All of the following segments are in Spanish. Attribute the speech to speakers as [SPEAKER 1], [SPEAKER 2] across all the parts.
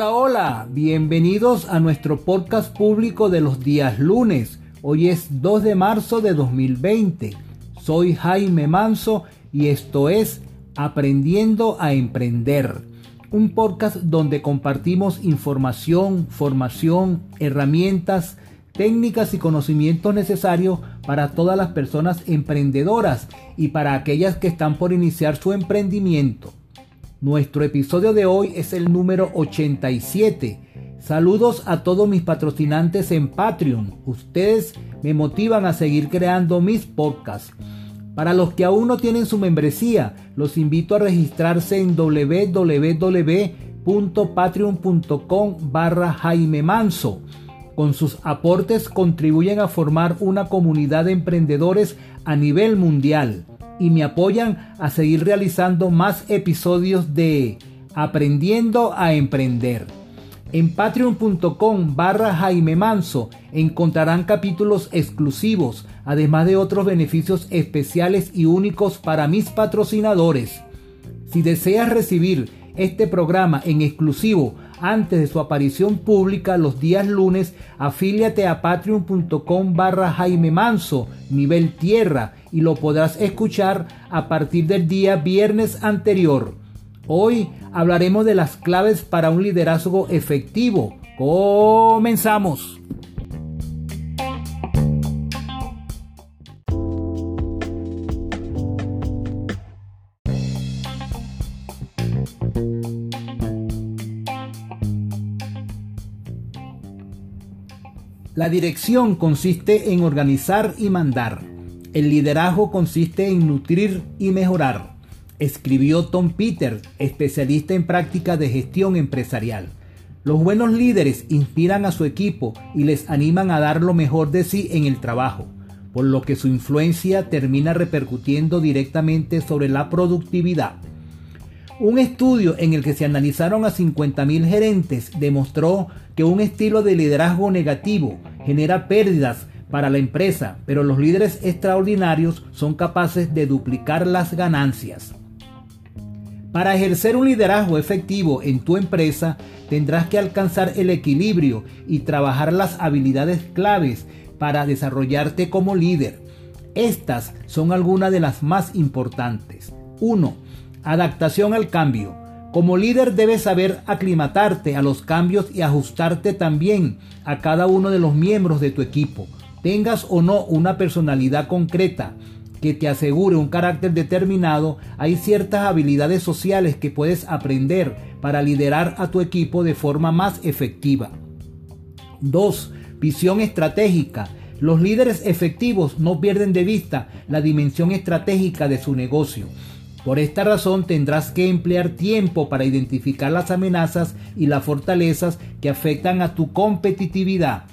[SPEAKER 1] Hola, hola, bienvenidos a nuestro podcast público de los días lunes. Hoy es 2 de marzo de 2020. Soy Jaime Manso y esto es Aprendiendo a Emprender, un podcast donde compartimos información, formación, herramientas, técnicas y conocimientos necesarios para todas las personas emprendedoras y para aquellas que están por iniciar su emprendimiento. Nuestro episodio de hoy es el número 87. Saludos a todos mis patrocinantes en Patreon. Ustedes me motivan a seguir creando mis podcasts. Para los que aún no tienen su membresía, los invito a registrarse en www.patreon.com barra Jaime Manso. Con sus aportes contribuyen a formar una comunidad de emprendedores a nivel mundial y me apoyan a seguir realizando más episodios de Aprendiendo a Emprender. En patreon.com barra Jaime Manso encontrarán capítulos exclusivos, además de otros beneficios especiales y únicos para mis patrocinadores. Si deseas recibir este programa en exclusivo antes de su aparición pública los días lunes, afíliate a patreon.com barra Jaime Manso, nivel tierra, y lo podrás escuchar a partir del día viernes anterior. Hoy hablaremos de las claves para un liderazgo efectivo. Comenzamos. La dirección consiste en organizar y mandar. El liderazgo consiste en nutrir y mejorar. Escribió Tom Peters, especialista en práctica de gestión empresarial. Los buenos líderes inspiran a su equipo y les animan a dar lo mejor de sí en el trabajo, por lo que su influencia termina repercutiendo directamente sobre la productividad. Un estudio en el que se analizaron a 50.000 gerentes demostró que un estilo de liderazgo negativo genera pérdidas para la empresa, pero los líderes extraordinarios son capaces de duplicar las ganancias. Para ejercer un liderazgo efectivo en tu empresa, tendrás que alcanzar el equilibrio y trabajar las habilidades claves para desarrollarte como líder. Estas son algunas de las más importantes. 1 Adaptación al cambio. Como líder debes saber aclimatarte a los cambios y ajustarte también a cada uno de los miembros de tu equipo. Tengas o no una personalidad concreta que te asegure un carácter determinado, hay ciertas habilidades sociales que puedes aprender para liderar a tu equipo de forma más efectiva. 2. Visión estratégica. Los líderes efectivos no pierden de vista la dimensión estratégica de su negocio. Por esta razón tendrás que emplear tiempo para identificar las amenazas y las fortalezas que afectan a tu competitividad.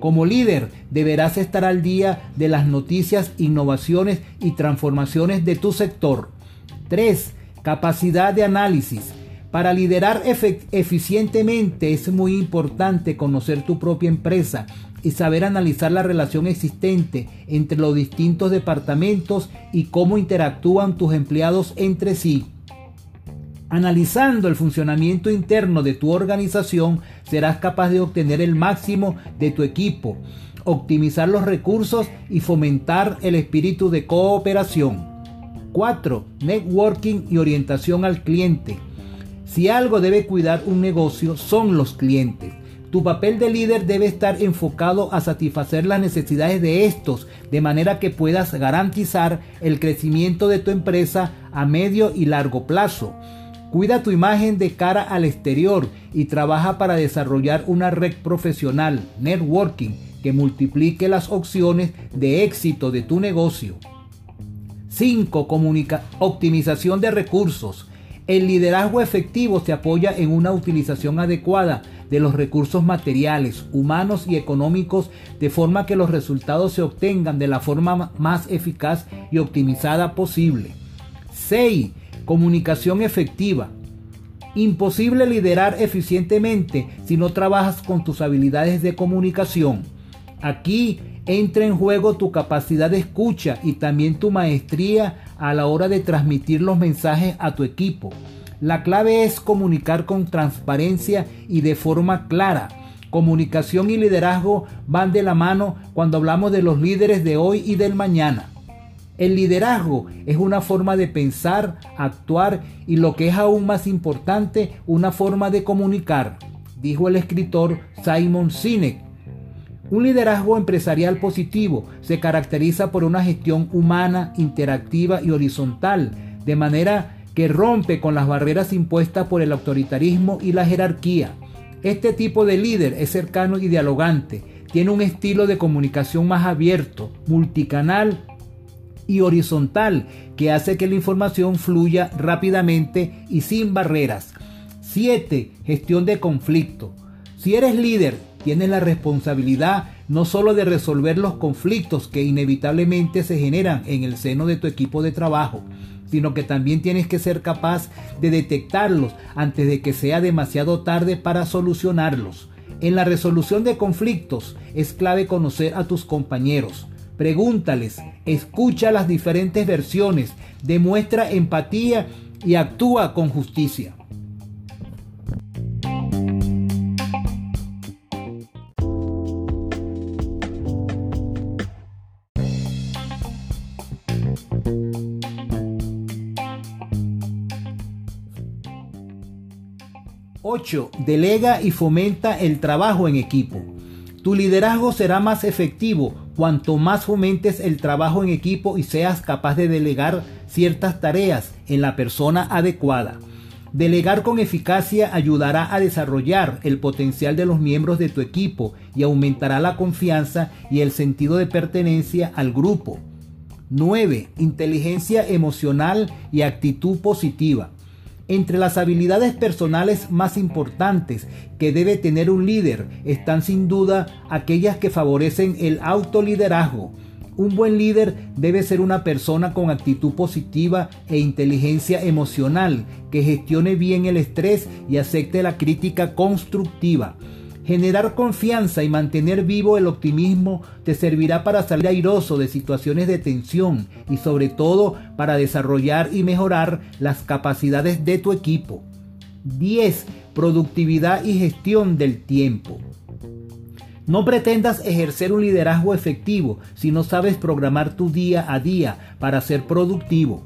[SPEAKER 1] Como líder deberás estar al día de las noticias, innovaciones y transformaciones de tu sector. 3. Capacidad de análisis. Para liderar eficientemente es muy importante conocer tu propia empresa y saber analizar la relación existente entre los distintos departamentos y cómo interactúan tus empleados entre sí. Analizando el funcionamiento interno de tu organización, serás capaz de obtener el máximo de tu equipo, optimizar los recursos y fomentar el espíritu de cooperación. 4. Networking y orientación al cliente. Si algo debe cuidar un negocio son los clientes. Tu papel de líder debe estar enfocado a satisfacer las necesidades de estos, de manera que puedas garantizar el crecimiento de tu empresa a medio y largo plazo. Cuida tu imagen de cara al exterior y trabaja para desarrollar una red profesional, networking, que multiplique las opciones de éxito de tu negocio. 5. Optimización de recursos. El liderazgo efectivo se apoya en una utilización adecuada de los recursos materiales, humanos y económicos de forma que los resultados se obtengan de la forma más eficaz y optimizada posible. 6. Comunicación efectiva. Imposible liderar eficientemente si no trabajas con tus habilidades de comunicación. Aquí entra en juego tu capacidad de escucha y también tu maestría a la hora de transmitir los mensajes a tu equipo. La clave es comunicar con transparencia y de forma clara. Comunicación y liderazgo van de la mano cuando hablamos de los líderes de hoy y del mañana. El liderazgo es una forma de pensar, actuar y lo que es aún más importante, una forma de comunicar, dijo el escritor Simon Sinek. Un liderazgo empresarial positivo se caracteriza por una gestión humana, interactiva y horizontal, de manera que rompe con las barreras impuestas por el autoritarismo y la jerarquía. Este tipo de líder es cercano y dialogante, tiene un estilo de comunicación más abierto, multicanal y horizontal que hace que la información fluya rápidamente y sin barreras. 7. Gestión de conflicto. Si eres líder, tienes la responsabilidad no solo de resolver los conflictos que inevitablemente se generan en el seno de tu equipo de trabajo, sino que también tienes que ser capaz de detectarlos antes de que sea demasiado tarde para solucionarlos. En la resolución de conflictos es clave conocer a tus compañeros. Pregúntales, escucha las diferentes versiones, demuestra empatía y actúa con justicia. 8. Delega y fomenta el trabajo en equipo. Tu liderazgo será más efectivo cuanto más fomentes el trabajo en equipo y seas capaz de delegar ciertas tareas en la persona adecuada. Delegar con eficacia ayudará a desarrollar el potencial de los miembros de tu equipo y aumentará la confianza y el sentido de pertenencia al grupo. 9. Inteligencia emocional y actitud positiva. Entre las habilidades personales más importantes que debe tener un líder están sin duda aquellas que favorecen el autoliderazgo. Un buen líder debe ser una persona con actitud positiva e inteligencia emocional, que gestione bien el estrés y acepte la crítica constructiva. Generar confianza y mantener vivo el optimismo te servirá para salir airoso de situaciones de tensión y sobre todo para desarrollar y mejorar las capacidades de tu equipo. 10. Productividad y gestión del tiempo. No pretendas ejercer un liderazgo efectivo si no sabes programar tu día a día para ser productivo.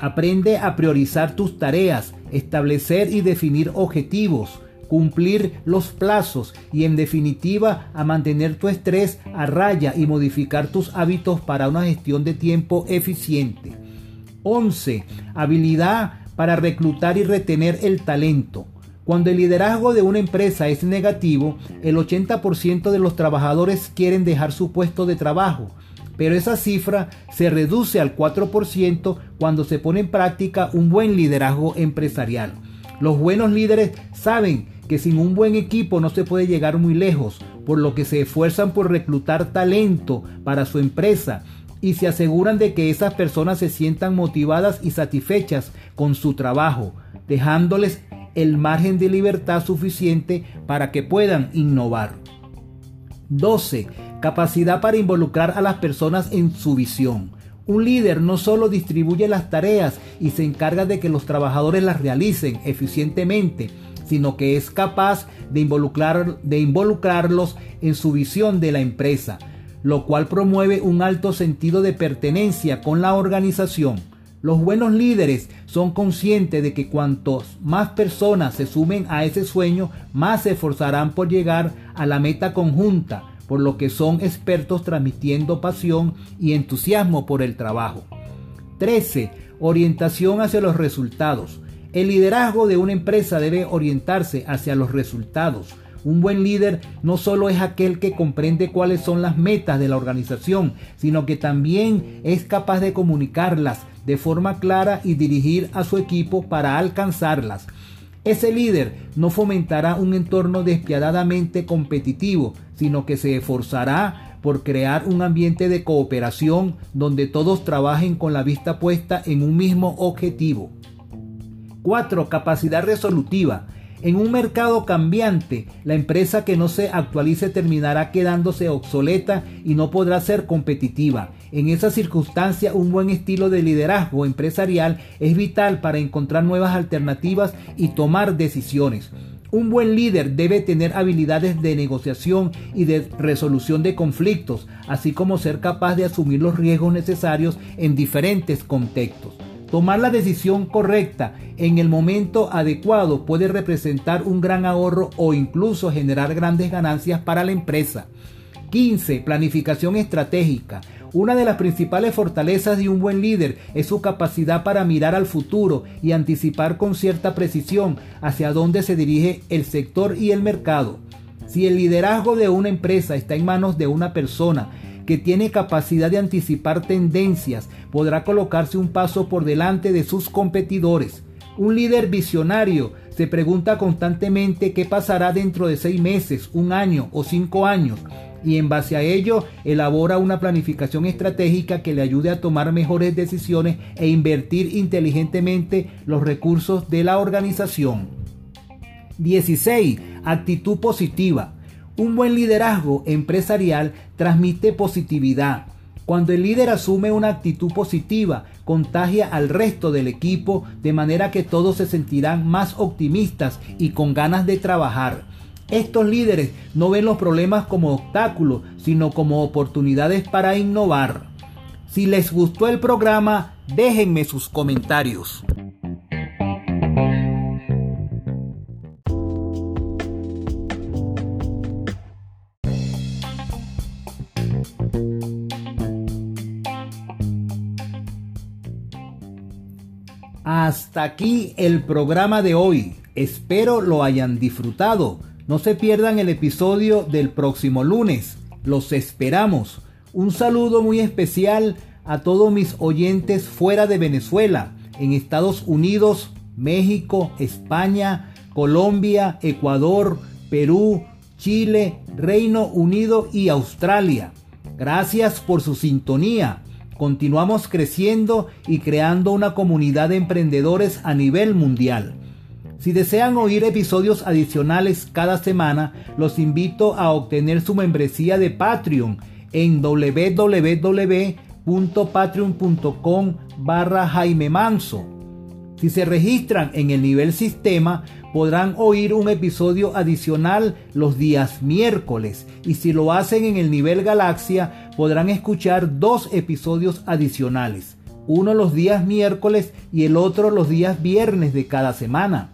[SPEAKER 1] Aprende a priorizar tus tareas, establecer y definir objetivos, cumplir los plazos y en definitiva a mantener tu estrés a raya y modificar tus hábitos para una gestión de tiempo eficiente. 11. Habilidad para reclutar y retener el talento. Cuando el liderazgo de una empresa es negativo, el 80% de los trabajadores quieren dejar su puesto de trabajo, pero esa cifra se reduce al 4% cuando se pone en práctica un buen liderazgo empresarial. Los buenos líderes saben que sin un buen equipo no se puede llegar muy lejos, por lo que se esfuerzan por reclutar talento para su empresa y se aseguran de que esas personas se sientan motivadas y satisfechas con su trabajo, dejándoles el margen de libertad suficiente para que puedan innovar. 12. Capacidad para involucrar a las personas en su visión. Un líder no solo distribuye las tareas y se encarga de que los trabajadores las realicen eficientemente, sino que es capaz de, involucrar, de involucrarlos en su visión de la empresa, lo cual promueve un alto sentido de pertenencia con la organización. Los buenos líderes son conscientes de que cuantos más personas se sumen a ese sueño, más se esforzarán por llegar a la meta conjunta, por lo que son expertos transmitiendo pasión y entusiasmo por el trabajo. 13. Orientación hacia los resultados. El liderazgo de una empresa debe orientarse hacia los resultados. Un buen líder no solo es aquel que comprende cuáles son las metas de la organización, sino que también es capaz de comunicarlas de forma clara y dirigir a su equipo para alcanzarlas. Ese líder no fomentará un entorno despiadadamente competitivo, sino que se esforzará por crear un ambiente de cooperación donde todos trabajen con la vista puesta en un mismo objetivo. 4. Capacidad resolutiva. En un mercado cambiante, la empresa que no se actualice terminará quedándose obsoleta y no podrá ser competitiva. En esa circunstancia, un buen estilo de liderazgo empresarial es vital para encontrar nuevas alternativas y tomar decisiones. Un buen líder debe tener habilidades de negociación y de resolución de conflictos, así como ser capaz de asumir los riesgos necesarios en diferentes contextos. Tomar la decisión correcta en el momento adecuado puede representar un gran ahorro o incluso generar grandes ganancias para la empresa. 15. Planificación estratégica. Una de las principales fortalezas de un buen líder es su capacidad para mirar al futuro y anticipar con cierta precisión hacia dónde se dirige el sector y el mercado. Si el liderazgo de una empresa está en manos de una persona que tiene capacidad de anticipar tendencias, podrá colocarse un paso por delante de sus competidores. Un líder visionario se pregunta constantemente qué pasará dentro de seis meses, un año o cinco años y en base a ello elabora una planificación estratégica que le ayude a tomar mejores decisiones e invertir inteligentemente los recursos de la organización. 16. Actitud positiva. Un buen liderazgo empresarial transmite positividad. Cuando el líder asume una actitud positiva, contagia al resto del equipo de manera que todos se sentirán más optimistas y con ganas de trabajar. Estos líderes no ven los problemas como obstáculos, sino como oportunidades para innovar. Si les gustó el programa, déjenme sus comentarios. Hasta aquí el programa de hoy. Espero lo hayan disfrutado. No se pierdan el episodio del próximo lunes. Los esperamos. Un saludo muy especial a todos mis oyentes fuera de Venezuela, en Estados Unidos, México, España, Colombia, Ecuador, Perú, Chile, Reino Unido y Australia. Gracias por su sintonía. Continuamos creciendo y creando una comunidad de emprendedores a nivel mundial. Si desean oír episodios adicionales cada semana, los invito a obtener su membresía de Patreon en www.patreon.com barra Jaime Manso. Si se registran en el nivel sistema, podrán oír un episodio adicional los días miércoles y si lo hacen en el nivel galaxia podrán escuchar dos episodios adicionales, uno los días miércoles y el otro los días viernes de cada semana.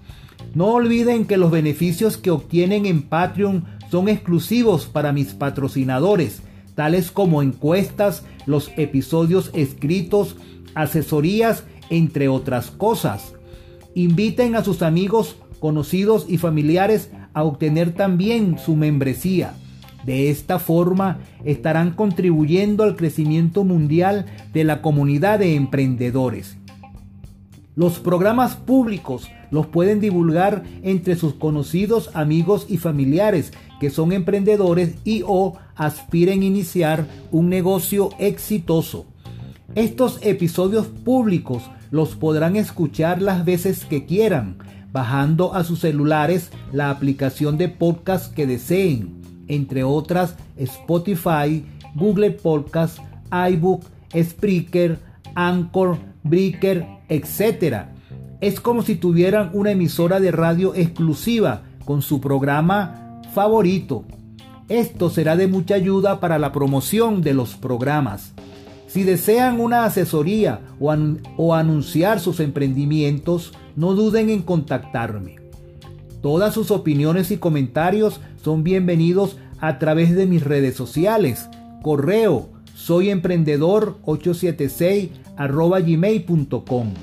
[SPEAKER 1] No olviden que los beneficios que obtienen en Patreon son exclusivos para mis patrocinadores, tales como encuestas, los episodios escritos, asesorías, entre otras cosas. Inviten a sus amigos conocidos y familiares a obtener también su membresía. De esta forma estarán contribuyendo al crecimiento mundial de la comunidad de emprendedores. Los programas públicos los pueden divulgar entre sus conocidos, amigos y familiares que son emprendedores y o aspiren a iniciar un negocio exitoso. Estos episodios públicos los podrán escuchar las veces que quieran bajando a sus celulares la aplicación de podcast que deseen, entre otras Spotify, Google Podcast, iBook, Spreaker, Anchor, Breaker, etc. Es como si tuvieran una emisora de radio exclusiva con su programa favorito. Esto será de mucha ayuda para la promoción de los programas. Si desean una asesoría o, o anunciar sus emprendimientos, no duden en contactarme. Todas sus opiniones y comentarios son bienvenidos a través de mis redes sociales. Correo soy emprendedor 876 arroba gmail.com.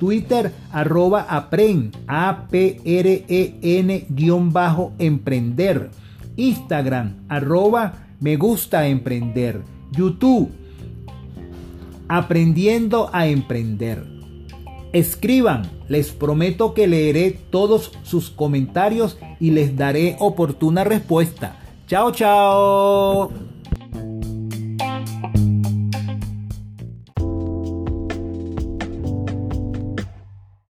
[SPEAKER 1] Twitter arroba apren a p r e n guion bajo emprender. Instagram arroba me gusta emprender. YouTube aprendiendo a emprender. Escriban, les prometo que leeré todos sus comentarios y les daré oportuna respuesta. Chao, chao.